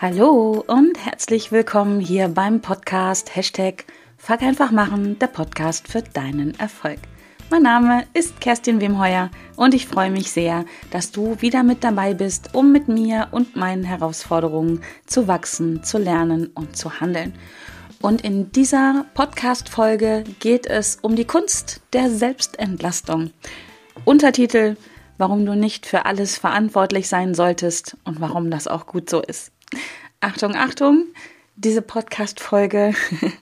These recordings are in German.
Hallo und herzlich willkommen hier beim Podcast Hashtag Fuck einfach machen, der Podcast für deinen Erfolg. Mein Name ist Kerstin Wemheuer und ich freue mich sehr, dass du wieder mit dabei bist, um mit mir und meinen Herausforderungen zu wachsen, zu lernen und zu handeln. Und in dieser Podcast-Folge geht es um die Kunst der Selbstentlastung. Untertitel, warum du nicht für alles verantwortlich sein solltest und warum das auch gut so ist. Achtung, Achtung, diese Podcast-Folge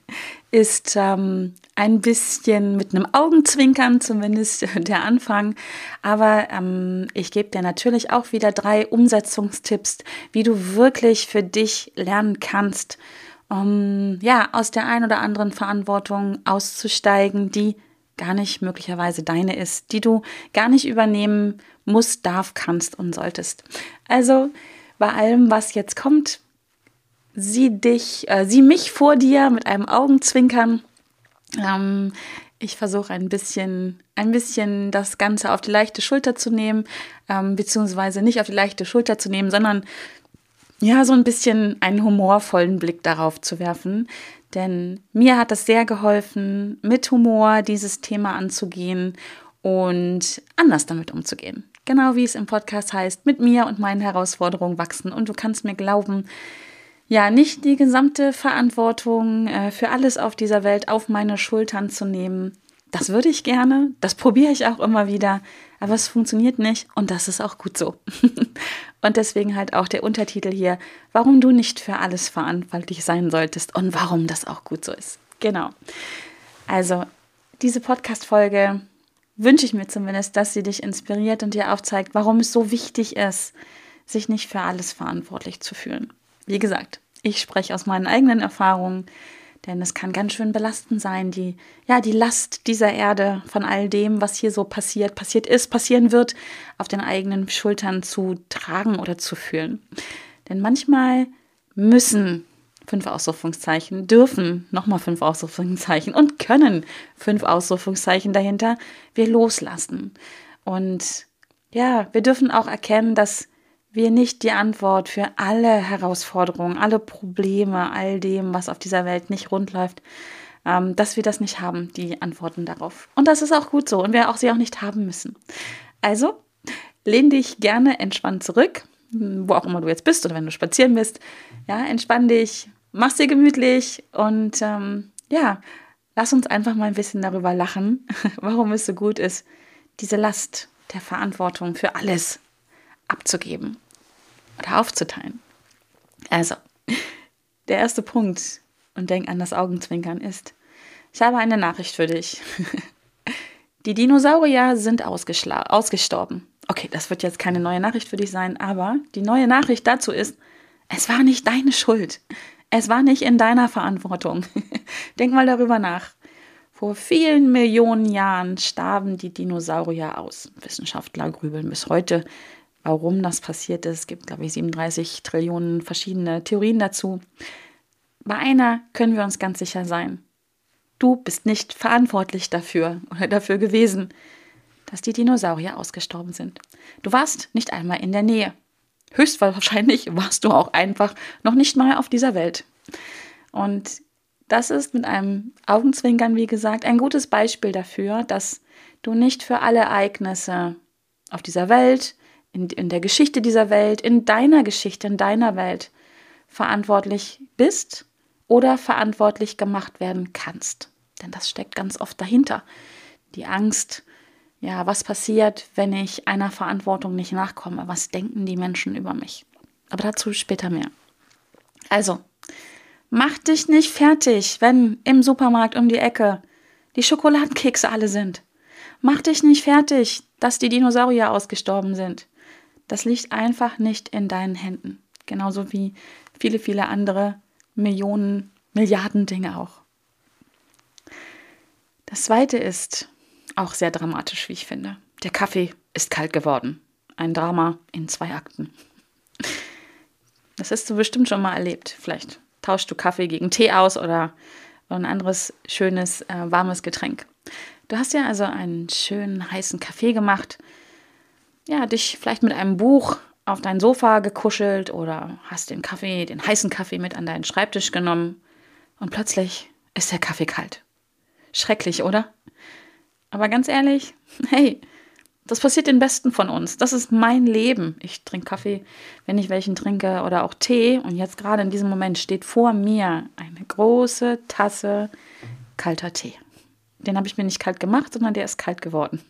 ist ähm, ein bisschen mit einem Augenzwinkern, zumindest der Anfang. Aber ähm, ich gebe dir natürlich auch wieder drei Umsetzungstipps, wie du wirklich für dich lernen kannst, um ja aus der ein oder anderen Verantwortung auszusteigen, die gar nicht möglicherweise deine ist, die du gar nicht übernehmen musst, darf, kannst und solltest. Also bei allem, was jetzt kommt, sieh dich, äh, sieh mich vor dir mit einem Augenzwinkern. Ähm, ich versuche ein bisschen, ein bisschen das Ganze auf die leichte Schulter zu nehmen, ähm, beziehungsweise nicht auf die leichte Schulter zu nehmen, sondern ja, so ein bisschen einen humorvollen Blick darauf zu werfen. Denn mir hat es sehr geholfen, mit Humor dieses Thema anzugehen und anders damit umzugehen. Genau wie es im Podcast heißt, mit mir und meinen Herausforderungen wachsen. Und du kannst mir glauben, ja, nicht die gesamte Verantwortung äh, für alles auf dieser Welt auf meine Schultern zu nehmen. Das würde ich gerne, das probiere ich auch immer wieder, aber es funktioniert nicht und das ist auch gut so. und deswegen halt auch der Untertitel hier, warum du nicht für alles verantwortlich sein solltest und warum das auch gut so ist. Genau. Also, diese Podcast-Folge wünsche ich mir zumindest, dass sie dich inspiriert und dir aufzeigt, warum es so wichtig ist, sich nicht für alles verantwortlich zu fühlen. Wie gesagt, ich spreche aus meinen eigenen Erfahrungen, denn es kann ganz schön belastend sein, die, ja, die Last dieser Erde von all dem, was hier so passiert, passiert ist, passieren wird, auf den eigenen Schultern zu tragen oder zu fühlen. Denn manchmal müssen fünf Ausrufungszeichen, dürfen nochmal fünf Ausrufungszeichen und können fünf Ausrufungszeichen dahinter wir loslassen. Und ja, wir dürfen auch erkennen, dass wir nicht die Antwort für alle Herausforderungen, alle Probleme, all dem, was auf dieser Welt nicht rund läuft, ähm, dass wir das nicht haben, die Antworten darauf. Und das ist auch gut so und wir auch sie auch nicht haben müssen. Also, lehn dich gerne entspannt zurück, wo auch immer du jetzt bist oder wenn du spazieren bist. Ja, entspann dich, mach's dir gemütlich und ähm, ja, lass uns einfach mal ein bisschen darüber lachen, warum es so gut ist, diese Last der Verantwortung für alles abzugeben oder aufzuteilen. Also, der erste Punkt, und denk an das Augenzwinkern, ist, ich habe eine Nachricht für dich. Die Dinosaurier sind ausgestorben. Okay, das wird jetzt keine neue Nachricht für dich sein, aber die neue Nachricht dazu ist, es war nicht deine Schuld. Es war nicht in deiner Verantwortung. Denk mal darüber nach. Vor vielen Millionen Jahren starben die Dinosaurier aus. Wissenschaftler grübeln bis heute, warum das passiert ist. Es gibt, glaube ich, 37 Trillionen verschiedene Theorien dazu. Bei einer können wir uns ganz sicher sein. Du bist nicht verantwortlich dafür oder dafür gewesen, dass die Dinosaurier ausgestorben sind. Du warst nicht einmal in der Nähe höchstwahrscheinlich warst du auch einfach noch nicht mal auf dieser Welt. Und das ist mit einem Augenzwinkern, wie gesagt, ein gutes Beispiel dafür, dass du nicht für alle Ereignisse auf dieser Welt, in, in der Geschichte dieser Welt, in deiner Geschichte, in deiner Welt verantwortlich bist oder verantwortlich gemacht werden kannst. Denn das steckt ganz oft dahinter. Die Angst, ja, was passiert, wenn ich einer Verantwortung nicht nachkomme? Was denken die Menschen über mich? Aber dazu später mehr. Also, mach dich nicht fertig, wenn im Supermarkt um die Ecke die Schokoladenkekse alle sind. Mach dich nicht fertig, dass die Dinosaurier ausgestorben sind. Das liegt einfach nicht in deinen Händen. Genauso wie viele, viele andere Millionen, Milliarden Dinge auch. Das zweite ist, auch sehr dramatisch, wie ich finde. Der Kaffee ist kalt geworden. Ein Drama in zwei Akten. Das hast du bestimmt schon mal erlebt. Vielleicht tauschst du Kaffee gegen Tee aus oder ein anderes schönes, äh, warmes Getränk. Du hast ja also einen schönen heißen Kaffee gemacht, ja, dich vielleicht mit einem Buch auf dein Sofa gekuschelt oder hast den Kaffee, den heißen Kaffee mit an deinen Schreibtisch genommen und plötzlich ist der Kaffee kalt. Schrecklich, oder? Aber ganz ehrlich, hey, das passiert den Besten von uns. Das ist mein Leben. Ich trinke Kaffee, wenn ich welchen trinke oder auch Tee. Und jetzt gerade in diesem Moment steht vor mir eine große Tasse kalter Tee. Den habe ich mir nicht kalt gemacht, sondern der ist kalt geworden.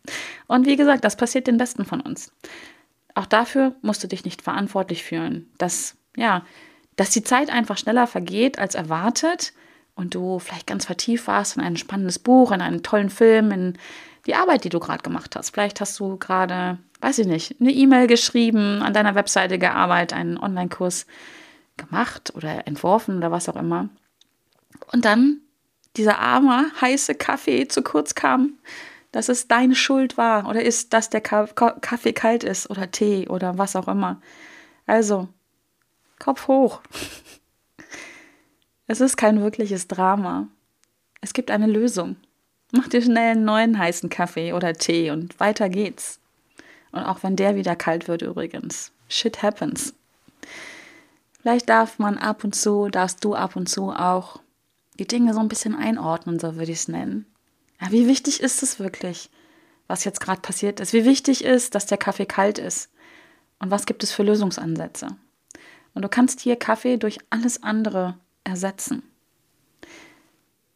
Und wie gesagt, das passiert den Besten von uns. Auch dafür musst du dich nicht verantwortlich fühlen, dass, ja, dass die Zeit einfach schneller vergeht als erwartet und du vielleicht ganz vertieft warst in ein spannendes Buch, in einen tollen Film, in die Arbeit, die du gerade gemacht hast. Vielleicht hast du gerade, weiß ich nicht, eine E-Mail geschrieben, an deiner Webseite gearbeitet, einen Online-Kurs gemacht oder entworfen oder was auch immer. Und dann dieser arme, heiße Kaffee zu kurz kam dass es deine Schuld war oder ist, dass der Kaffee kalt ist oder Tee oder was auch immer. Also, Kopf hoch. Es ist kein wirkliches Drama. Es gibt eine Lösung. Mach dir schnell einen neuen heißen Kaffee oder Tee und weiter geht's. Und auch wenn der wieder kalt wird übrigens. Shit happens. Vielleicht darf man ab und zu, darfst du ab und zu auch die Dinge so ein bisschen einordnen, so würde ich es nennen. Ja, wie wichtig ist es wirklich, was jetzt gerade passiert ist? Wie wichtig ist, dass der Kaffee kalt ist? Und was gibt es für Lösungsansätze? Und du kannst hier Kaffee durch alles andere ersetzen.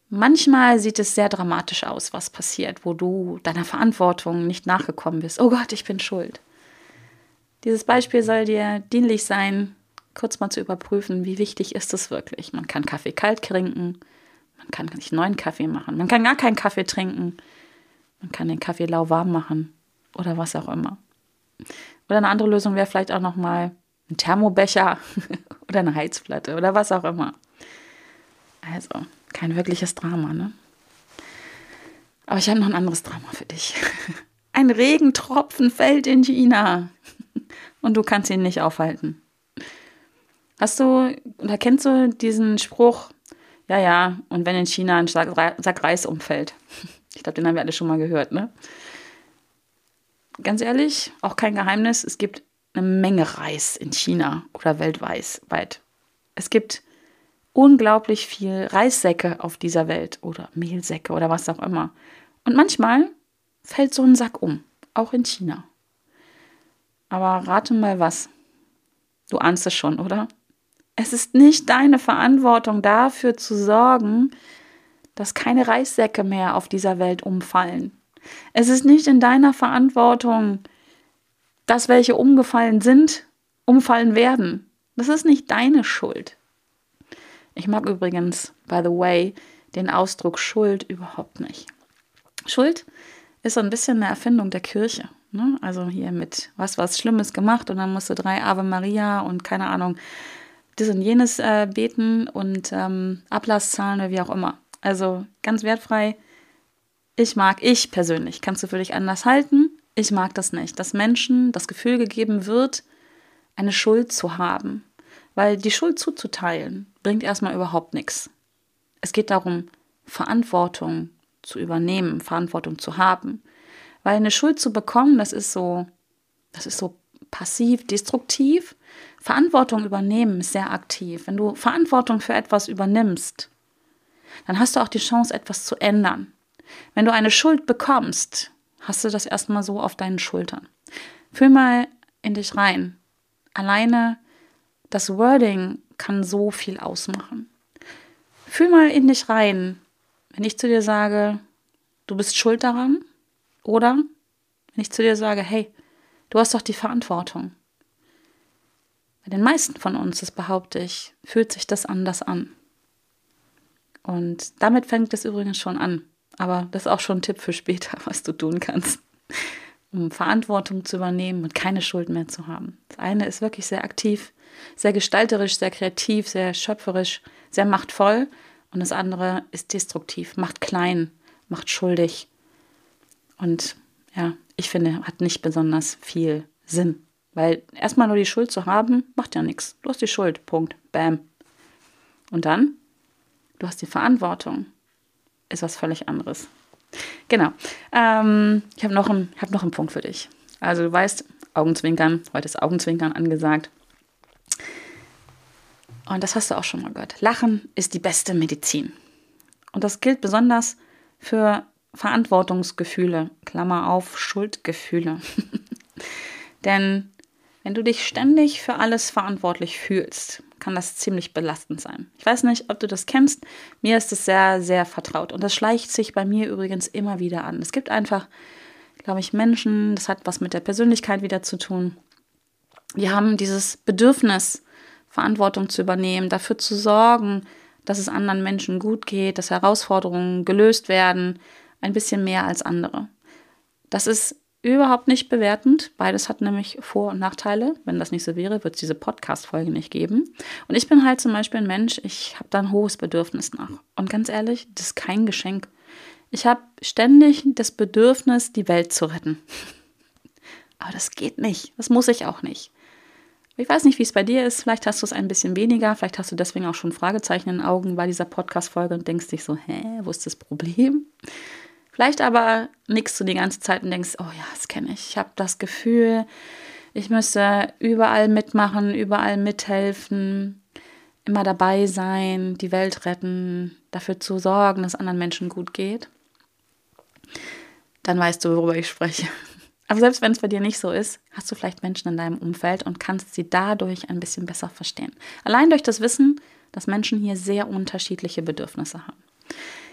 Manchmal sieht es sehr dramatisch aus, was passiert, wo du deiner Verantwortung nicht nachgekommen bist. Oh Gott, ich bin schuld. Dieses Beispiel soll dir dienlich sein, kurz mal zu überprüfen, wie wichtig ist es wirklich. Man kann Kaffee kalt trinken, man kann nicht neuen Kaffee machen. Man kann gar keinen Kaffee trinken. Man kann den Kaffee lauwarm machen oder was auch immer. Oder eine andere Lösung wäre vielleicht auch noch mal ein Thermobecher oder eine Heizplatte oder was auch immer. Also, kein wirkliches Drama, ne? Aber ich habe noch ein anderes Drama für dich. Ein Regentropfen fällt in China und du kannst ihn nicht aufhalten. Hast du oder kennst du diesen Spruch, ja, ja, und wenn in China ein Sack Reis umfällt. Ich glaube, den haben wir alle schon mal gehört, ne? Ganz ehrlich, auch kein Geheimnis, es gibt eine Menge Reis in China oder weltweit. Es gibt unglaublich viel Reissäcke auf dieser Welt oder Mehlsäcke oder was auch immer. Und manchmal fällt so ein Sack um, auch in China. Aber rate mal was. Du ahnst es schon, oder? Es ist nicht deine Verantwortung dafür zu sorgen, dass keine Reissäcke mehr auf dieser Welt umfallen. Es ist nicht in deiner Verantwortung, dass welche umgefallen sind, umfallen werden. Das ist nicht deine Schuld. Ich mag übrigens, by the way, den Ausdruck Schuld überhaupt nicht. Schuld ist so ein bisschen eine Erfindung der Kirche. Ne? Also hier mit was was Schlimmes gemacht und dann musst du drei Ave Maria und keine Ahnung das und jenes äh, beten und ähm, Ablass zahlen oder wie auch immer. Also ganz wertfrei. Ich mag, ich persönlich, kannst du für dich anders halten. Ich mag das nicht, dass Menschen das Gefühl gegeben wird, eine Schuld zu haben. Weil die Schuld zuzuteilen bringt erstmal überhaupt nichts. Es geht darum, Verantwortung zu übernehmen, Verantwortung zu haben. Weil eine Schuld zu bekommen, das ist so, das ist so passiv, destruktiv. Verantwortung übernehmen ist sehr aktiv. Wenn du Verantwortung für etwas übernimmst, dann hast du auch die Chance, etwas zu ändern. Wenn du eine Schuld bekommst, hast du das erstmal so auf deinen Schultern. Fühl mal in dich rein. Alleine das Wording kann so viel ausmachen. Fühl mal in dich rein, wenn ich zu dir sage, du bist schuld daran, oder wenn ich zu dir sage, hey, du hast doch die Verantwortung. Bei den meisten von uns, das behaupte ich, fühlt sich das anders an. Und damit fängt es übrigens schon an. Aber das ist auch schon ein Tipp für später, was du tun kannst, um Verantwortung zu übernehmen und keine Schuld mehr zu haben. Das eine ist wirklich sehr aktiv, sehr gestalterisch, sehr kreativ, sehr schöpferisch, sehr machtvoll. Und das andere ist destruktiv, macht klein, macht schuldig. Und ja, ich finde, hat nicht besonders viel Sinn. Weil erstmal nur die Schuld zu haben, macht ja nichts. Du hast die Schuld. Punkt. Bam. Und dann, du hast die Verantwortung. Ist was völlig anderes. Genau. Ähm, ich habe noch, hab noch einen Punkt für dich. Also du weißt, Augenzwinkern. Heute ist Augenzwinkern angesagt. Und das hast du auch schon mal gehört. Lachen ist die beste Medizin. Und das gilt besonders für Verantwortungsgefühle, Klammer auf, Schuldgefühle. Denn wenn du dich ständig für alles verantwortlich fühlst, kann das ziemlich belastend sein. Ich weiß nicht, ob du das kennst. Mir ist es sehr, sehr vertraut. Und das schleicht sich bei mir übrigens immer wieder an. Es gibt einfach, glaube ich, Menschen, das hat was mit der Persönlichkeit wieder zu tun. Die haben dieses Bedürfnis, Verantwortung zu übernehmen, dafür zu sorgen, dass es anderen Menschen gut geht, dass Herausforderungen gelöst werden, ein bisschen mehr als andere. Das ist überhaupt nicht bewertend. Beides hat nämlich Vor- und Nachteile. Wenn das nicht so wäre, wird es diese Podcast-Folge nicht geben. Und ich bin halt zum Beispiel ein Mensch, ich habe da ein hohes Bedürfnis nach. Und ganz ehrlich, das ist kein Geschenk. Ich habe ständig das Bedürfnis, die Welt zu retten. Aber das geht nicht. Das muss ich auch nicht. Ich weiß nicht, wie es bei dir ist. Vielleicht hast du es ein bisschen weniger. Vielleicht hast du deswegen auch schon Fragezeichen in den Augen bei dieser Podcast-Folge und denkst dich so, hä, wo ist das Problem? Vielleicht aber nickst du die ganze Zeit und denkst, oh ja, das kenne ich. Ich habe das Gefühl, ich müsste überall mitmachen, überall mithelfen, immer dabei sein, die Welt retten, dafür zu sorgen, dass anderen Menschen gut geht. Dann weißt du, worüber ich spreche. Aber selbst wenn es bei dir nicht so ist, hast du vielleicht Menschen in deinem Umfeld und kannst sie dadurch ein bisschen besser verstehen. Allein durch das Wissen, dass Menschen hier sehr unterschiedliche Bedürfnisse haben.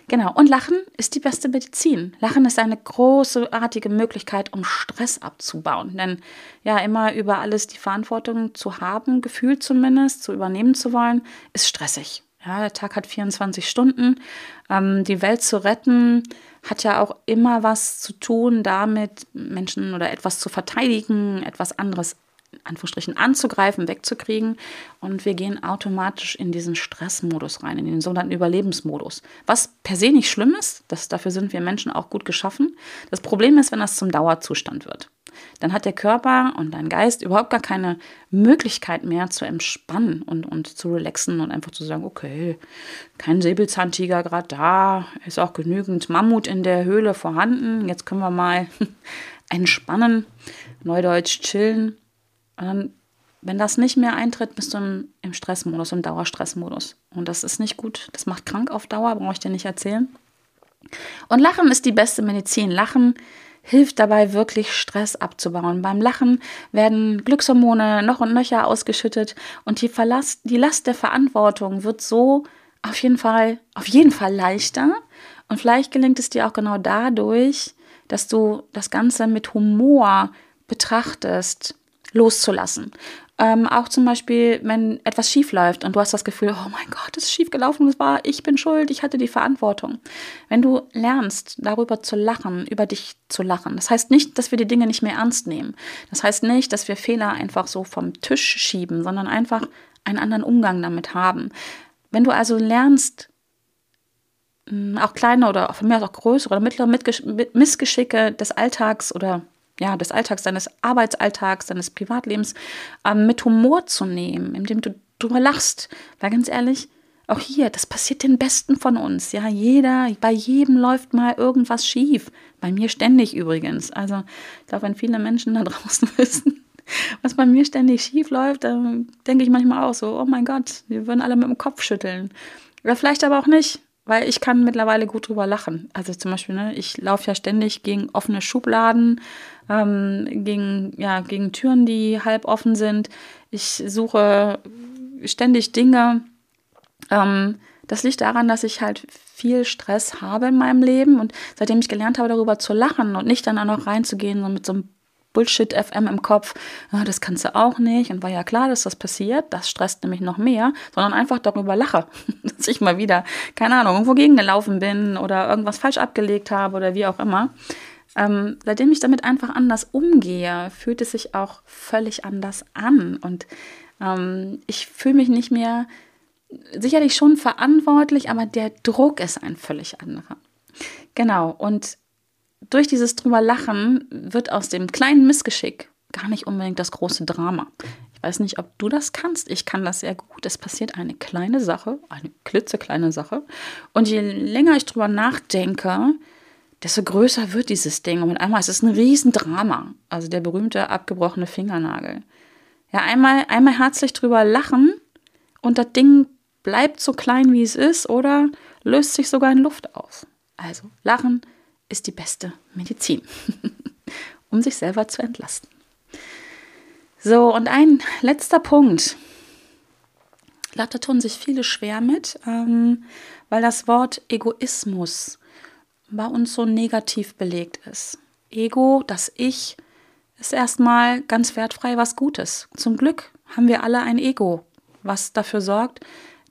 Genau, und Lachen ist die beste Medizin. Lachen ist eine großartige Möglichkeit, um Stress abzubauen. Denn ja, immer über alles die Verantwortung zu haben, gefühlt zumindest, zu übernehmen zu wollen, ist stressig. Ja, der Tag hat 24 Stunden. Ähm, die Welt zu retten hat ja auch immer was zu tun damit, Menschen oder etwas zu verteidigen, etwas anderes Anführungsstrichen anzugreifen, wegzukriegen. Und wir gehen automatisch in diesen Stressmodus rein, in den sogenannten Überlebensmodus. Was per se nicht schlimm ist, das, dafür sind wir Menschen auch gut geschaffen. Das Problem ist, wenn das zum Dauerzustand wird. Dann hat der Körper und dein Geist überhaupt gar keine Möglichkeit mehr zu entspannen und, und zu relaxen und einfach zu sagen, okay, kein Säbelzahntiger gerade da, ist auch genügend Mammut in der Höhle vorhanden, jetzt können wir mal entspannen, neudeutsch chillen und wenn das nicht mehr eintritt, bist du im, im Stressmodus, im Dauerstressmodus. Und das ist nicht gut. Das macht krank auf Dauer, brauche ich dir nicht erzählen. Und Lachen ist die beste Medizin. Lachen hilft dabei, wirklich Stress abzubauen. Beim Lachen werden Glückshormone noch und nöcher ausgeschüttet und die, Verlast, die Last der Verantwortung wird so auf jeden Fall, auf jeden Fall leichter. Und vielleicht gelingt es dir auch genau dadurch, dass du das Ganze mit Humor betrachtest loszulassen. Ähm, auch zum Beispiel, wenn etwas schief läuft und du hast das Gefühl, oh mein Gott, es ist schief gelaufen, es war, ich bin schuld, ich hatte die Verantwortung. Wenn du lernst, darüber zu lachen, über dich zu lachen, das heißt nicht, dass wir die Dinge nicht mehr ernst nehmen. Das heißt nicht, dass wir Fehler einfach so vom Tisch schieben, sondern einfach einen anderen Umgang damit haben. Wenn du also lernst, auch kleine oder von mir aus auch größere oder mittlere Missgeschicke des Alltags oder ja, des Alltags, deines Arbeitsalltags, deines Privatlebens ähm, mit Humor zu nehmen, indem du drüber lachst. Weil ganz ehrlich, auch hier, das passiert den Besten von uns. Ja, jeder, bei jedem läuft mal irgendwas schief. Bei mir ständig übrigens. Also, ich glaube, wenn viele Menschen da draußen wissen, was bei mir ständig schief läuft, dann denke ich manchmal auch so, oh mein Gott, wir würden alle mit dem Kopf schütteln. Oder vielleicht aber auch nicht weil ich kann mittlerweile gut drüber lachen. Also zum Beispiel, ne, ich laufe ja ständig gegen offene Schubladen, ähm, gegen, ja, gegen Türen, die halb offen sind. Ich suche ständig Dinge. Ähm, das liegt daran, dass ich halt viel Stress habe in meinem Leben und seitdem ich gelernt habe, darüber zu lachen und nicht dann auch noch reinzugehen, so mit so einem Bullshit FM im Kopf, ah, das kannst du auch nicht und war ja klar, dass das passiert, das stresst nämlich noch mehr, sondern einfach darüber lache, dass ich mal wieder, keine Ahnung, irgendwo gegengelaufen bin oder irgendwas falsch abgelegt habe oder wie auch immer. Ähm, seitdem ich damit einfach anders umgehe, fühlt es sich auch völlig anders an und ähm, ich fühle mich nicht mehr sicherlich schon verantwortlich, aber der Druck ist ein völlig anderer. Genau, und durch dieses drüber Lachen wird aus dem kleinen Missgeschick gar nicht unbedingt das große Drama. Ich weiß nicht, ob du das kannst. Ich kann das sehr gut. Es passiert eine kleine Sache, eine klitzekleine Sache. Und je länger ich drüber nachdenke, desto größer wird dieses Ding. Und mit einmal ist es ein Riesendrama. Also der berühmte abgebrochene Fingernagel. Ja, einmal, einmal herzlich drüber lachen und das Ding bleibt so klein, wie es ist, oder löst sich sogar in Luft auf. Also, Lachen ist die beste Medizin, um sich selber zu entlasten. So, und ein letzter Punkt. Da tun sich viele schwer mit, ähm, weil das Wort Egoismus bei uns so negativ belegt ist. Ego, das Ich, ist erstmal ganz wertfrei was Gutes. Zum Glück haben wir alle ein Ego, was dafür sorgt,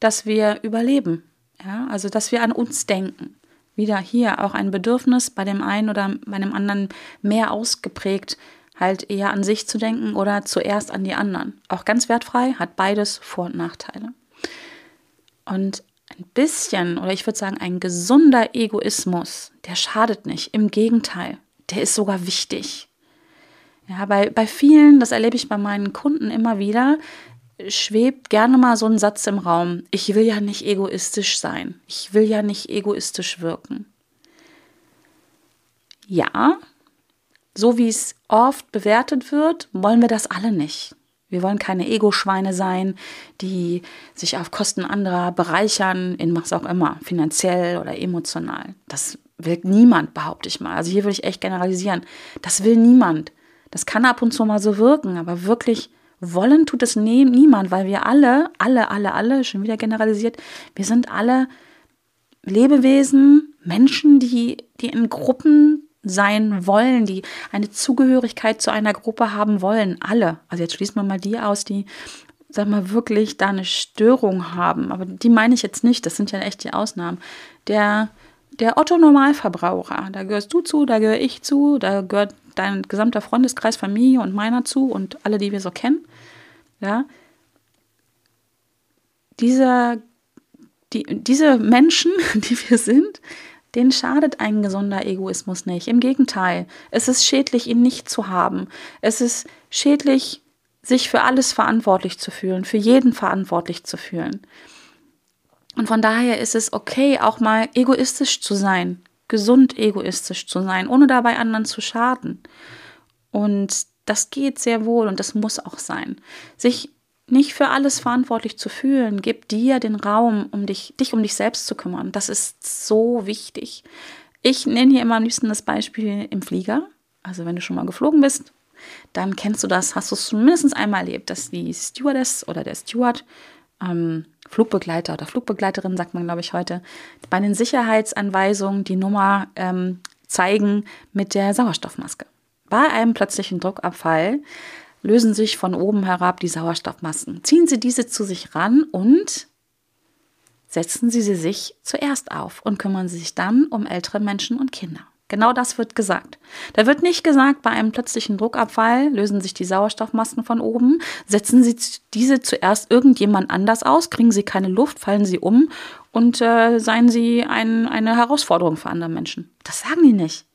dass wir überleben. Ja, also dass wir an uns denken. Wieder hier auch ein Bedürfnis bei dem einen oder bei dem anderen mehr ausgeprägt, halt eher an sich zu denken oder zuerst an die anderen. Auch ganz wertfrei, hat beides Vor- und Nachteile. Und ein bisschen, oder ich würde sagen, ein gesunder Egoismus, der schadet nicht. Im Gegenteil, der ist sogar wichtig. Ja, bei, bei vielen, das erlebe ich bei meinen Kunden immer wieder, schwebt gerne mal so ein Satz im Raum. Ich will ja nicht egoistisch sein. Ich will ja nicht egoistisch wirken. Ja, so wie es oft bewertet wird, wollen wir das alle nicht. Wir wollen keine Ego-Schweine sein, die sich auf Kosten anderer bereichern, in was auch immer, finanziell oder emotional. Das will niemand, behaupte ich mal. Also hier würde ich echt generalisieren. Das will niemand. Das kann ab und zu mal so wirken, aber wirklich wollen tut es nie, niemand, weil wir alle, alle, alle, alle, schon wieder generalisiert, wir sind alle Lebewesen, Menschen, die, die in Gruppen sein wollen, die eine Zugehörigkeit zu einer Gruppe haben wollen. Alle. Also jetzt schließen wir mal die aus, die, sag mal, wirklich da eine Störung haben. Aber die meine ich jetzt nicht. Das sind ja echt die Ausnahmen. Der, der Otto-Normalverbraucher, da gehörst du zu, da gehöre ich zu, da gehört dein gesamter Freundeskreis, Familie und meiner zu und alle, die wir so kennen. Ja. Dieser, die, diese Menschen, die wir sind, denen schadet ein gesunder Egoismus nicht. Im Gegenteil, es ist schädlich, ihn nicht zu haben. Es ist schädlich, sich für alles verantwortlich zu fühlen, für jeden verantwortlich zu fühlen. Und von daher ist es okay, auch mal egoistisch zu sein, gesund egoistisch zu sein, ohne dabei anderen zu schaden. Und das geht sehr wohl und das muss auch sein. Sich nicht für alles verantwortlich zu fühlen, gib dir den Raum, um dich, dich um dich selbst zu kümmern. Das ist so wichtig. Ich nenne hier immer am liebsten das Beispiel im Flieger. Also wenn du schon mal geflogen bist, dann kennst du das, hast du es zumindest einmal erlebt, dass die Stewardess oder der Steward, ähm, Flugbegleiter oder Flugbegleiterin, sagt man, glaube ich, heute, bei den Sicherheitsanweisungen die Nummer ähm, zeigen mit der Sauerstoffmaske. Bei einem plötzlichen Druckabfall lösen sich von oben herab die Sauerstoffmasken. Ziehen Sie diese zu sich ran und setzen Sie sie sich zuerst auf und kümmern Sie sich dann um ältere Menschen und Kinder. Genau das wird gesagt. Da wird nicht gesagt, bei einem plötzlichen Druckabfall lösen sich die Sauerstoffmasken von oben, setzen Sie diese zuerst irgendjemand anders aus, kriegen Sie keine Luft, fallen Sie um und äh, seien Sie ein, eine Herausforderung für andere Menschen. Das sagen die nicht.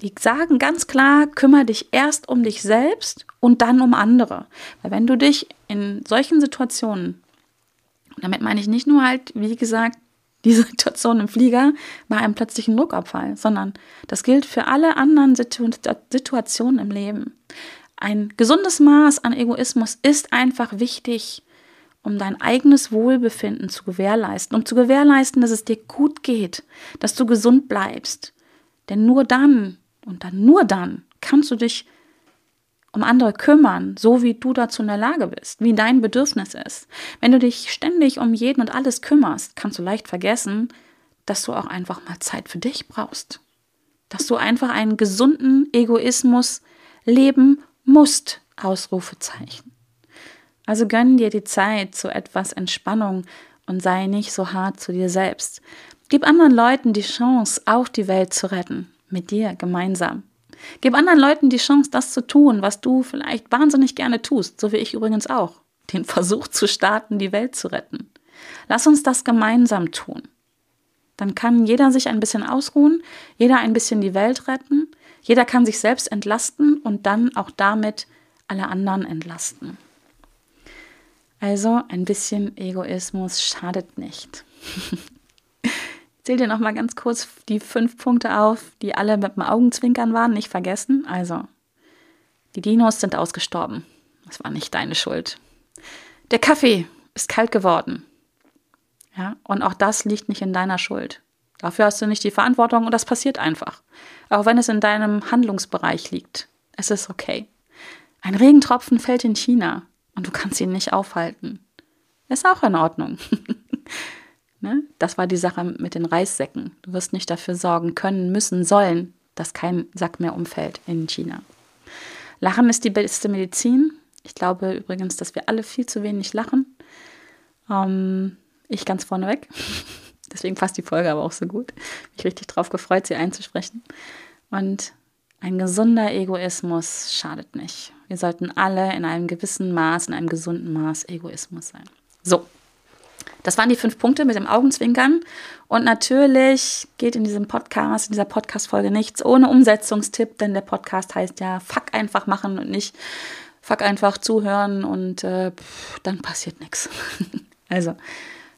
Die sagen ganz klar, kümmere dich erst um dich selbst und dann um andere. Weil wenn du dich in solchen Situationen, damit meine ich nicht nur halt, wie gesagt, die Situation im Flieger bei einem plötzlichen Druckabfall, sondern das gilt für alle anderen Situ Situationen im Leben. Ein gesundes Maß an Egoismus ist einfach wichtig, um dein eigenes Wohlbefinden zu gewährleisten, um zu gewährleisten, dass es dir gut geht, dass du gesund bleibst. Denn nur dann und dann nur dann kannst du dich um andere kümmern, so wie du dazu in der Lage bist, wie dein Bedürfnis ist. Wenn du dich ständig um jeden und alles kümmerst, kannst du leicht vergessen, dass du auch einfach mal Zeit für dich brauchst. Dass du einfach einen gesunden Egoismus leben musst. Ausrufezeichen. Also gönn dir die Zeit zu etwas Entspannung und sei nicht so hart zu dir selbst. Gib anderen Leuten die Chance, auch die Welt zu retten mit dir gemeinsam. Gib anderen Leuten die Chance, das zu tun, was du vielleicht wahnsinnig gerne tust, so wie ich übrigens auch, den Versuch zu starten, die Welt zu retten. Lass uns das gemeinsam tun. Dann kann jeder sich ein bisschen ausruhen, jeder ein bisschen die Welt retten, jeder kann sich selbst entlasten und dann auch damit alle anderen entlasten. Also ein bisschen Egoismus schadet nicht. zähle dir noch mal ganz kurz die fünf Punkte auf, die alle mit dem Augenzwinkern waren, nicht vergessen. Also, die Dinos sind ausgestorben. Das war nicht deine Schuld. Der Kaffee ist kalt geworden. Ja, und auch das liegt nicht in deiner Schuld. Dafür hast du nicht die Verantwortung und das passiert einfach. Auch wenn es in deinem Handlungsbereich liegt. Es ist okay. Ein Regentropfen fällt in China und du kannst ihn nicht aufhalten. Ist auch in Ordnung. ne? Das war die Sache mit den Reissäcken. Du wirst nicht dafür sorgen können, müssen, sollen, dass kein Sack mehr umfällt in China. Lachen ist die beste Medizin. Ich glaube übrigens, dass wir alle viel zu wenig lachen. Ähm, ich ganz vorneweg. Deswegen passt die Folge aber auch so gut. Mich richtig drauf gefreut, sie einzusprechen. Und ein gesunder Egoismus schadet nicht. Wir sollten alle in einem gewissen Maß, in einem gesunden Maß Egoismus sein. So, das waren die fünf Punkte mit dem Augenzwinkern. Und natürlich geht in diesem Podcast, in dieser Podcast-Folge nichts ohne Umsetzungstipp, denn der Podcast heißt ja Fuck einfach machen und nicht Fuck einfach zuhören und äh, pff, dann passiert nichts. Also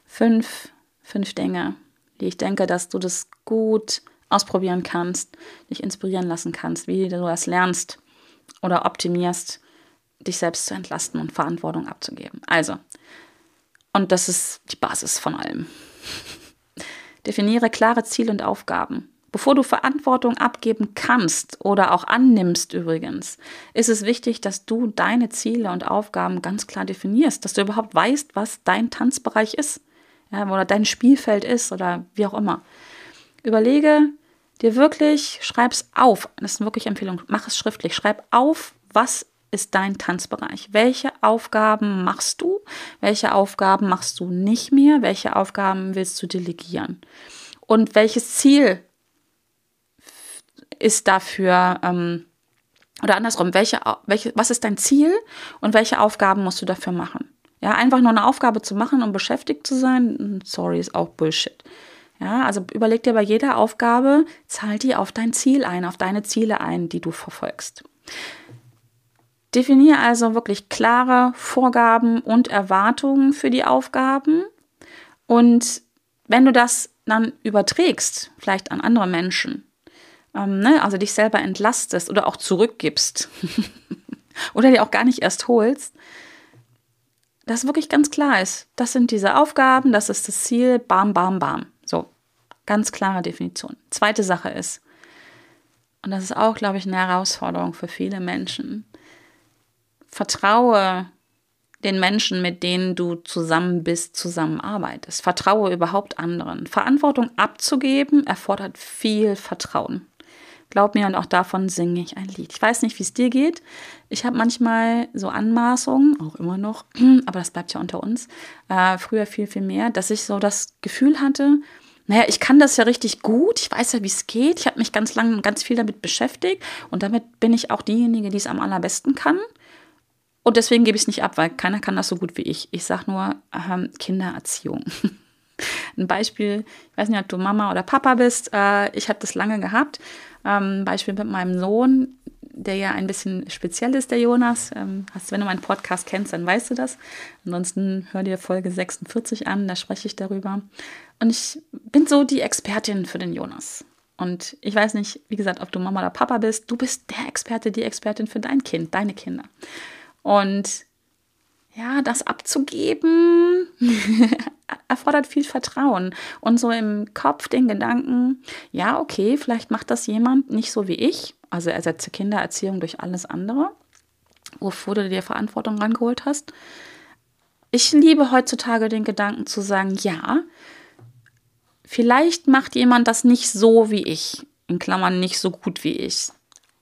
fünf, fünf Dinge, die ich denke, dass du das gut ausprobieren kannst, dich inspirieren lassen kannst, wie du das lernst oder optimierst, dich selbst zu entlasten und Verantwortung abzugeben. Also, und das ist die Basis von allem. Definiere klare Ziele und Aufgaben. Bevor du Verantwortung abgeben kannst oder auch annimmst übrigens, ist es wichtig, dass du deine Ziele und Aufgaben ganz klar definierst, dass du überhaupt weißt, was dein Tanzbereich ist ja, oder dein Spielfeld ist oder wie auch immer. Überlege dir wirklich, schreib es auf. Das ist eine wirklich Empfehlung. Mach es schriftlich. Schreib auf, was ist dein Tanzbereich? Welche Aufgaben machst du? Welche Aufgaben machst du nicht mehr? Welche Aufgaben willst du delegieren? Und welches Ziel ist dafür, ähm, oder andersrum, welche, welche, was ist dein Ziel und welche Aufgaben musst du dafür machen? Ja, einfach nur eine Aufgabe zu machen, um beschäftigt zu sein, sorry, ist auch Bullshit. Ja, also überleg dir bei jeder Aufgabe, zahl die auf dein Ziel ein, auf deine Ziele ein, die du verfolgst. Definiere also wirklich klare Vorgaben und Erwartungen für die Aufgaben. Und wenn du das dann überträgst, vielleicht an andere Menschen, ähm, ne, also dich selber entlastest oder auch zurückgibst oder dir auch gar nicht erst holst, dass wirklich ganz klar ist, das sind diese Aufgaben, das ist das Ziel, bam, bam, bam. So, ganz klare Definition. Zweite Sache ist, und das ist auch, glaube ich, eine Herausforderung für viele Menschen, vertraue den Menschen, mit denen du zusammen bist, zusammenarbeitest. Vertraue überhaupt anderen. Verantwortung abzugeben erfordert viel Vertrauen. Glaub mir, und auch davon singe ich ein Lied. Ich weiß nicht, wie es dir geht. Ich habe manchmal so Anmaßungen, auch immer noch, aber das bleibt ja unter uns, äh, früher viel, viel mehr, dass ich so das Gefühl hatte, naja, ich kann das ja richtig gut, ich weiß ja, wie es geht, ich habe mich ganz lange und ganz viel damit beschäftigt und damit bin ich auch diejenige, die es am allerbesten kann. Und deswegen gebe ich es nicht ab, weil keiner kann das so gut wie ich. Ich sage nur ähm, Kindererziehung. Ein Beispiel, ich weiß nicht, ob du Mama oder Papa bist. Äh, ich habe das lange gehabt. Ähm, Beispiel mit meinem Sohn, der ja ein bisschen speziell ist, der Jonas. Ähm, hast, wenn du meinen Podcast kennst, dann weißt du das. Ansonsten hör dir Folge 46 an, da spreche ich darüber. Und ich bin so die Expertin für den Jonas. Und ich weiß nicht, wie gesagt, ob du Mama oder Papa bist. Du bist der Experte, die Expertin für dein Kind, deine Kinder. Und ja, das abzugeben erfordert viel Vertrauen und so im Kopf den Gedanken, ja, okay, vielleicht macht das jemand nicht so wie ich, also ersetze Kindererziehung durch alles andere, wofür du dir Verantwortung rangeholt hast. Ich liebe heutzutage den Gedanken zu sagen, ja, vielleicht macht jemand das nicht so wie ich, in Klammern nicht so gut wie ich.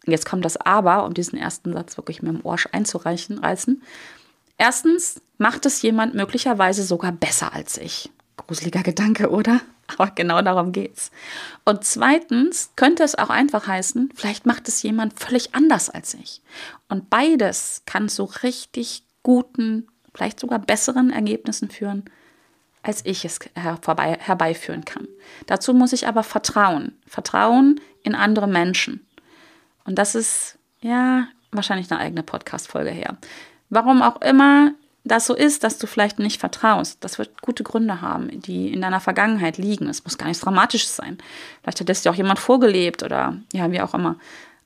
Jetzt kommt das Aber, um diesen ersten Satz wirklich mit dem Ohr einzureichen, reißen. Erstens macht es jemand möglicherweise sogar besser als ich. Gruseliger Gedanke, oder? Aber genau darum geht's. Und zweitens könnte es auch einfach heißen, vielleicht macht es jemand völlig anders als ich. Und beides kann zu richtig guten, vielleicht sogar besseren Ergebnissen führen, als ich es herbei, herbeiführen kann. Dazu muss ich aber vertrauen. Vertrauen in andere Menschen. Und das ist ja wahrscheinlich eine eigene Podcast-Folge her. Warum auch immer das so ist, dass du vielleicht nicht vertraust, das wird gute Gründe haben, die in deiner Vergangenheit liegen. Es muss gar nichts Dramatisches sein. Vielleicht hat es dir auch jemand vorgelebt oder ja, wie auch immer.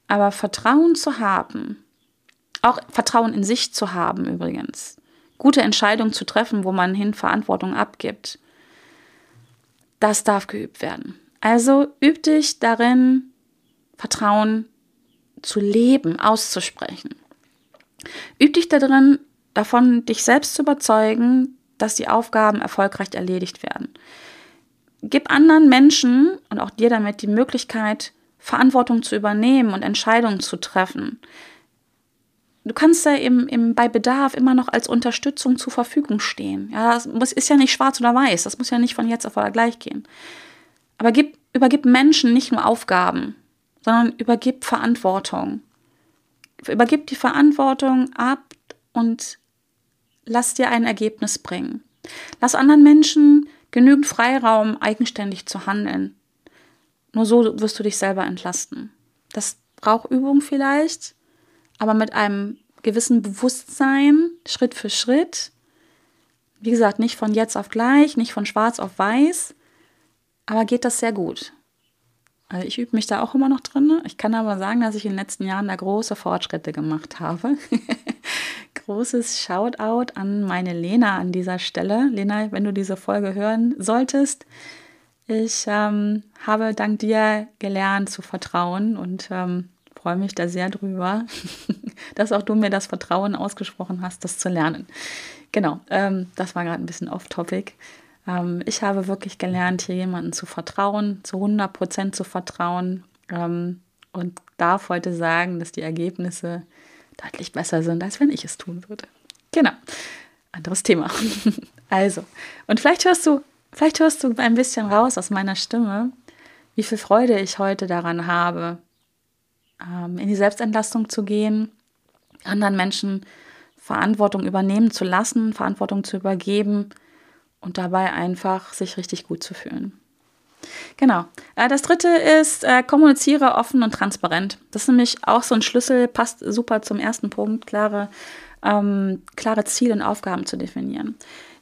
Aber Vertrauen zu haben, auch Vertrauen in sich zu haben übrigens, gute Entscheidungen zu treffen, wo man hin Verantwortung abgibt, das darf geübt werden. Also üb dich darin, Vertrauen zu leben, auszusprechen. Üb dich darin, davon dich selbst zu überzeugen, dass die Aufgaben erfolgreich erledigt werden. Gib anderen Menschen und auch dir damit die Möglichkeit, Verantwortung zu übernehmen und Entscheidungen zu treffen. Du kannst da eben, eben bei Bedarf immer noch als Unterstützung zur Verfügung stehen. Ja, das muss, ist ja nicht schwarz oder weiß, das muss ja nicht von jetzt auf gleich gehen. Aber gib, übergib Menschen nicht nur Aufgaben, sondern übergib Verantwortung. Übergib die Verantwortung ab und lass dir ein Ergebnis bringen. Lass anderen Menschen genügend Freiraum, eigenständig zu handeln. Nur so wirst du dich selber entlasten. Das braucht Übung vielleicht, aber mit einem gewissen Bewusstsein, Schritt für Schritt. Wie gesagt, nicht von jetzt auf gleich, nicht von schwarz auf weiß, aber geht das sehr gut. Also ich übe mich da auch immer noch drin. Ich kann aber sagen, dass ich in den letzten Jahren da große Fortschritte gemacht habe. Großes Shoutout an meine Lena an dieser Stelle. Lena, wenn du diese Folge hören solltest, ich ähm, habe dank dir gelernt zu vertrauen und ähm, freue mich da sehr drüber, dass auch du mir das Vertrauen ausgesprochen hast, das zu lernen. Genau, ähm, das war gerade ein bisschen off-topic. Ähm, ich habe wirklich gelernt, hier jemandem zu vertrauen, zu 100 Prozent zu vertrauen ähm, und darf heute sagen, dass die Ergebnisse deutlich besser sind, als wenn ich es tun würde. Genau, anderes Thema. also, und vielleicht hörst du, vielleicht hörst du ein bisschen raus aus meiner Stimme, wie viel Freude ich heute daran habe, ähm, in die Selbstentlastung zu gehen, anderen Menschen Verantwortung übernehmen zu lassen, Verantwortung zu übergeben und dabei einfach sich richtig gut zu fühlen. Genau. Äh, das dritte ist, äh, kommuniziere offen und transparent. Das ist nämlich auch so ein Schlüssel, passt super zum ersten Punkt, klare, ähm, klare Ziele und Aufgaben zu definieren.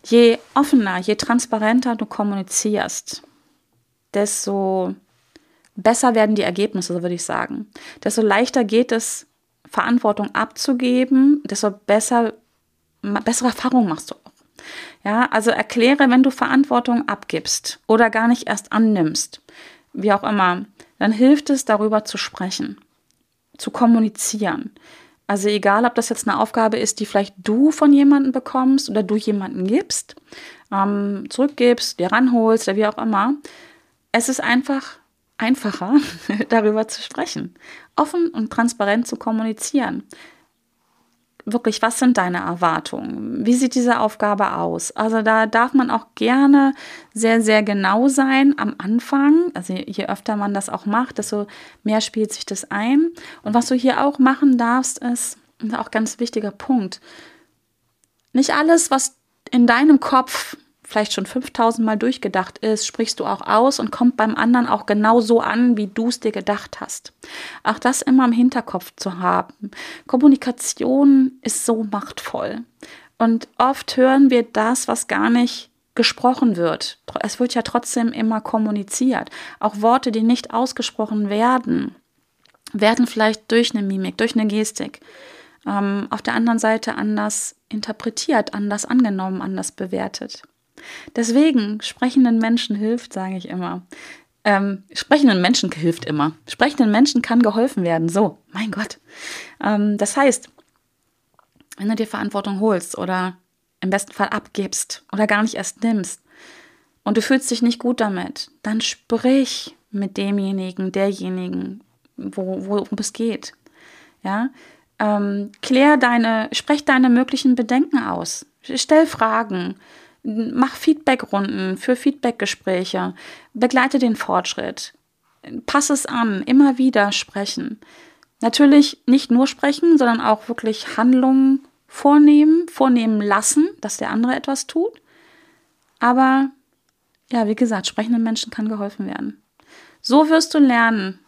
Je offener, je transparenter du kommunizierst, desto besser werden die Ergebnisse, würde ich sagen. Desto leichter geht es, Verantwortung abzugeben, desto besser, bessere Erfahrungen machst du. Ja, also erkläre, wenn du Verantwortung abgibst oder gar nicht erst annimmst, wie auch immer, dann hilft es, darüber zu sprechen, zu kommunizieren. Also egal, ob das jetzt eine Aufgabe ist, die vielleicht du von jemandem bekommst oder du jemanden gibst, ähm, zurückgibst, dir ranholst oder wie auch immer. Es ist einfach einfacher, darüber zu sprechen, offen und transparent zu kommunizieren wirklich, was sind deine Erwartungen? Wie sieht diese Aufgabe aus? Also da darf man auch gerne sehr, sehr genau sein am Anfang. Also je öfter man das auch macht, desto mehr spielt sich das ein. Und was du hier auch machen darfst, ist, auch ganz wichtiger Punkt, nicht alles, was in deinem Kopf vielleicht schon 5000 Mal durchgedacht ist, sprichst du auch aus und kommt beim anderen auch genau so an, wie du es dir gedacht hast. Auch das immer im Hinterkopf zu haben. Kommunikation ist so machtvoll. Und oft hören wir das, was gar nicht gesprochen wird. Es wird ja trotzdem immer kommuniziert. Auch Worte, die nicht ausgesprochen werden, werden vielleicht durch eine Mimik, durch eine Gestik ähm, auf der anderen Seite anders interpretiert, anders angenommen, anders bewertet. Deswegen, sprechenden Menschen hilft, sage ich immer. Ähm, sprechenden Menschen hilft immer. Sprechenden Menschen kann geholfen werden. So, mein Gott. Ähm, das heißt, wenn du dir Verantwortung holst oder im besten Fall abgibst oder gar nicht erst nimmst und du fühlst dich nicht gut damit, dann sprich mit demjenigen, derjenigen, wo, worum es geht. Ja, ähm, klär deine, sprech deine möglichen Bedenken aus. Stell Fragen mach Feedbackrunden für Feedbackgespräche, begleite den Fortschritt, pass es an, immer wieder sprechen. Natürlich nicht nur sprechen, sondern auch wirklich Handlungen vornehmen, vornehmen lassen, dass der andere etwas tut. Aber ja, wie gesagt, sprechenden Menschen kann geholfen werden. So wirst du lernen,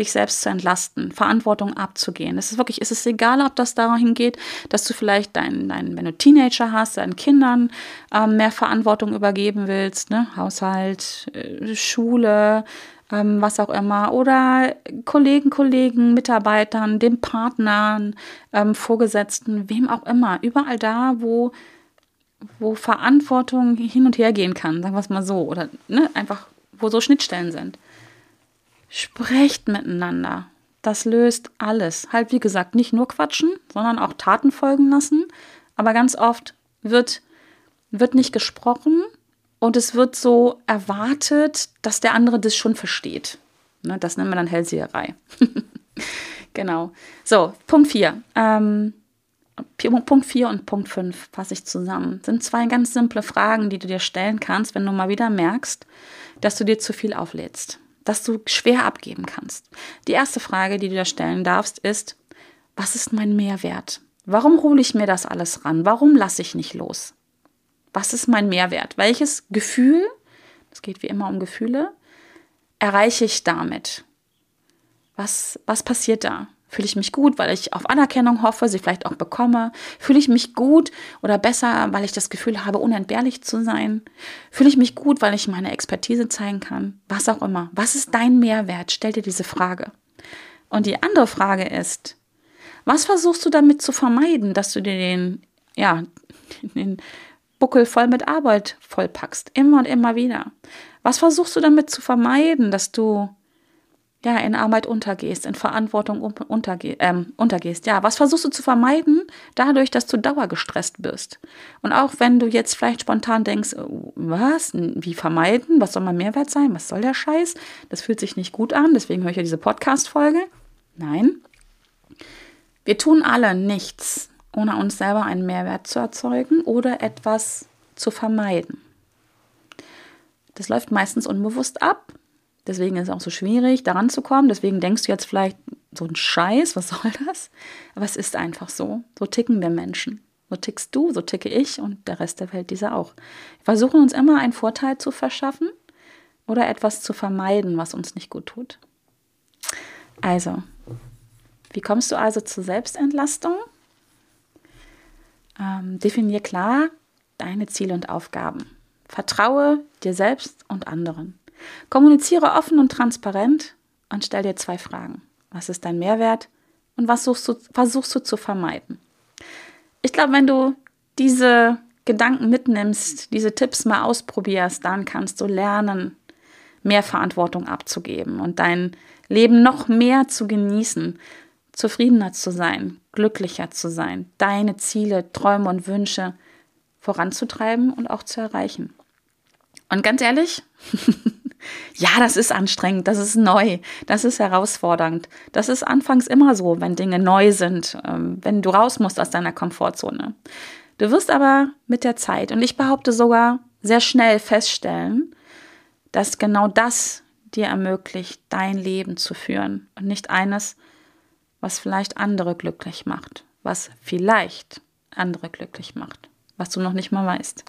dich selbst zu entlasten, Verantwortung abzugehen. Es ist wirklich, es egal, ob das dahin geht, dass du vielleicht deinen, dein, wenn du Teenager hast, deinen Kindern ähm, mehr Verantwortung übergeben willst, ne? Haushalt, äh, Schule, ähm, was auch immer, oder Kollegen, Kollegen, Mitarbeitern, dem Partnern, ähm, Vorgesetzten, wem auch immer, überall da, wo, wo Verantwortung hin und her gehen kann, sagen wir es mal so, oder ne, einfach, wo so Schnittstellen sind. Sprecht miteinander. Das löst alles. Halt, wie gesagt, nicht nur quatschen, sondern auch Taten folgen lassen. Aber ganz oft wird, wird nicht gesprochen, und es wird so erwartet, dass der andere das schon versteht. Ne, das nennt man dann Hellseherei. genau. So, Punkt 4. Ähm, Punkt 4 und Punkt 5 fasse ich zusammen. Sind zwei ganz simple Fragen, die du dir stellen kannst, wenn du mal wieder merkst, dass du dir zu viel auflädst, dass du schwer abgeben kannst. Die erste Frage, die du dir stellen darfst, ist, was ist mein Mehrwert? Warum hole ich mir das alles ran? Warum lasse ich nicht los? Was ist mein Mehrwert? Welches Gefühl, es geht wie immer um Gefühle, erreiche ich damit? Was, was passiert da? Fühle ich mich gut, weil ich auf Anerkennung hoffe, sie vielleicht auch bekomme? Fühle ich mich gut oder besser, weil ich das Gefühl habe, unentbehrlich zu sein? Fühle ich mich gut, weil ich meine Expertise zeigen kann? Was auch immer. Was ist dein Mehrwert? Stell dir diese Frage. Und die andere Frage ist, was versuchst du damit zu vermeiden, dass du dir den, ja, den Buckel voll mit Arbeit vollpackst. Immer und immer wieder. Was versuchst du damit zu vermeiden, dass du ja in Arbeit untergehst, in Verantwortung unterge äh, untergehst? Ja, was versuchst du zu vermeiden, dadurch, dass du dauergestresst bist? Und auch wenn du jetzt vielleicht spontan denkst, oh, was? Wie vermeiden? Was soll mein Mehrwert sein? Was soll der Scheiß? Das fühlt sich nicht gut an, deswegen höre ich ja diese Podcast-Folge. Nein. Wir tun alle nichts, ohne uns selber einen Mehrwert zu erzeugen oder etwas zu vermeiden. Das läuft meistens unbewusst ab. Deswegen ist es auch so schwierig, daran zu kommen. Deswegen denkst du jetzt vielleicht, so ein Scheiß, was soll das? Aber es ist einfach so. So ticken wir Menschen. So tickst du, so ticke ich und der Rest der Welt dieser auch. Wir versuchen uns immer einen Vorteil zu verschaffen oder etwas zu vermeiden, was uns nicht gut tut. Also, wie kommst du also zur Selbstentlastung? Ähm, definier klar deine Ziele und Aufgaben. Vertraue dir selbst und anderen. Kommuniziere offen und transparent und stell dir zwei Fragen. Was ist dein Mehrwert und was du, versuchst du zu vermeiden? Ich glaube, wenn du diese Gedanken mitnimmst, diese Tipps mal ausprobierst, dann kannst du lernen, mehr Verantwortung abzugeben und dein Leben noch mehr zu genießen, zufriedener zu sein, glücklicher zu sein, deine Ziele, Träume und Wünsche voranzutreiben und auch zu erreichen. Und ganz ehrlich, ja, das ist anstrengend, das ist neu, das ist herausfordernd. Das ist anfangs immer so, wenn Dinge neu sind, ähm, wenn du raus musst aus deiner Komfortzone. Du wirst aber mit der Zeit, und ich behaupte sogar sehr schnell feststellen, dass genau das dir ermöglicht, dein Leben zu führen und nicht eines, was vielleicht andere glücklich macht, was vielleicht andere glücklich macht, was du noch nicht mal weißt.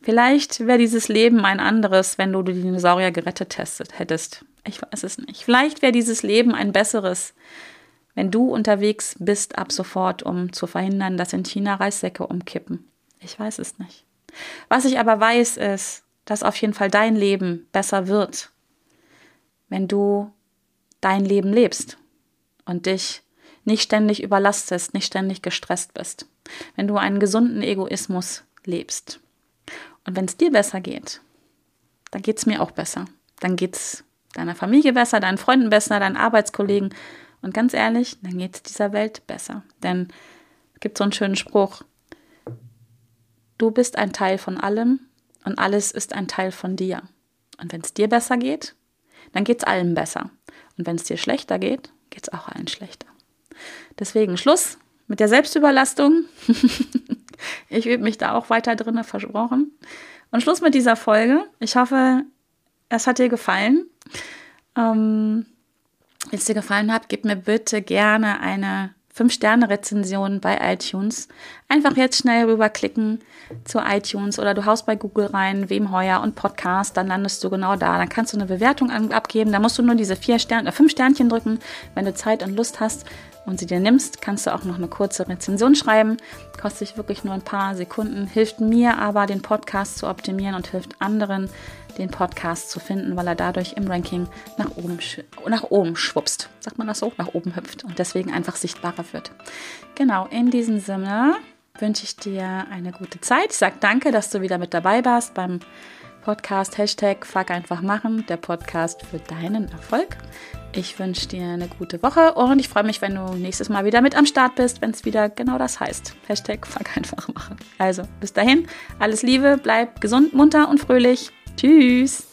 Vielleicht wäre dieses Leben ein anderes, wenn du die Dinosaurier gerettet hättest. Ich weiß es nicht. Vielleicht wäre dieses Leben ein besseres, wenn du unterwegs bist ab sofort, um zu verhindern, dass in China Reissäcke umkippen. Ich weiß es nicht. Was ich aber weiß, ist, dass auf jeden Fall dein Leben besser wird, wenn du dein Leben lebst und dich nicht ständig überlastest, nicht ständig gestresst bist. Wenn du einen gesunden Egoismus lebst. Und wenn es dir besser geht, dann geht es mir auch besser. Dann geht es deiner Familie besser, deinen Freunden besser, deinen Arbeitskollegen. Und ganz ehrlich, dann geht es dieser Welt besser. Denn es gibt so einen schönen Spruch. Du bist ein Teil von allem und alles ist ein Teil von dir. Und wenn es dir besser geht, dann geht es allen besser. Und wenn es dir schlechter geht, geht es auch allen schlechter. Deswegen Schluss mit der Selbstüberlastung. ich übe mich da auch weiter drin, versprochen. Und Schluss mit dieser Folge. Ich hoffe, es hat dir gefallen. Ähm, wenn es dir gefallen hat, gib mir bitte gerne eine 5-Sterne-Rezension bei iTunes. Einfach jetzt schnell rüberklicken zu iTunes oder du haust bei Google rein, wem heuer und Podcast, dann landest du genau da. Dann kannst du eine Bewertung abgeben. Da musst du nur diese vier Sterne, äh, fünf Sternchen drücken, wenn du Zeit und Lust hast und sie dir nimmst, kannst du auch noch eine kurze Rezension schreiben. Kostet dich wirklich nur ein paar Sekunden, hilft mir aber, den Podcast zu optimieren und hilft anderen, den Podcast zu finden, weil er dadurch im Ranking nach oben, nach oben schwupst. Sagt man das so? Nach oben hüpft und deswegen einfach sichtbarer wird. Genau, in diesem Sinne wünsche ich dir eine gute Zeit. Ich sage danke, dass du wieder mit dabei warst beim Podcast Hashtag Fuck einfach machen, der Podcast für deinen Erfolg. Ich wünsche dir eine gute Woche und ich freue mich, wenn du nächstes Mal wieder mit am Start bist, wenn es wieder genau das heißt. Hashtag Fuck einfach machen. Also bis dahin, alles Liebe, bleib gesund, munter und fröhlich. Tschüss!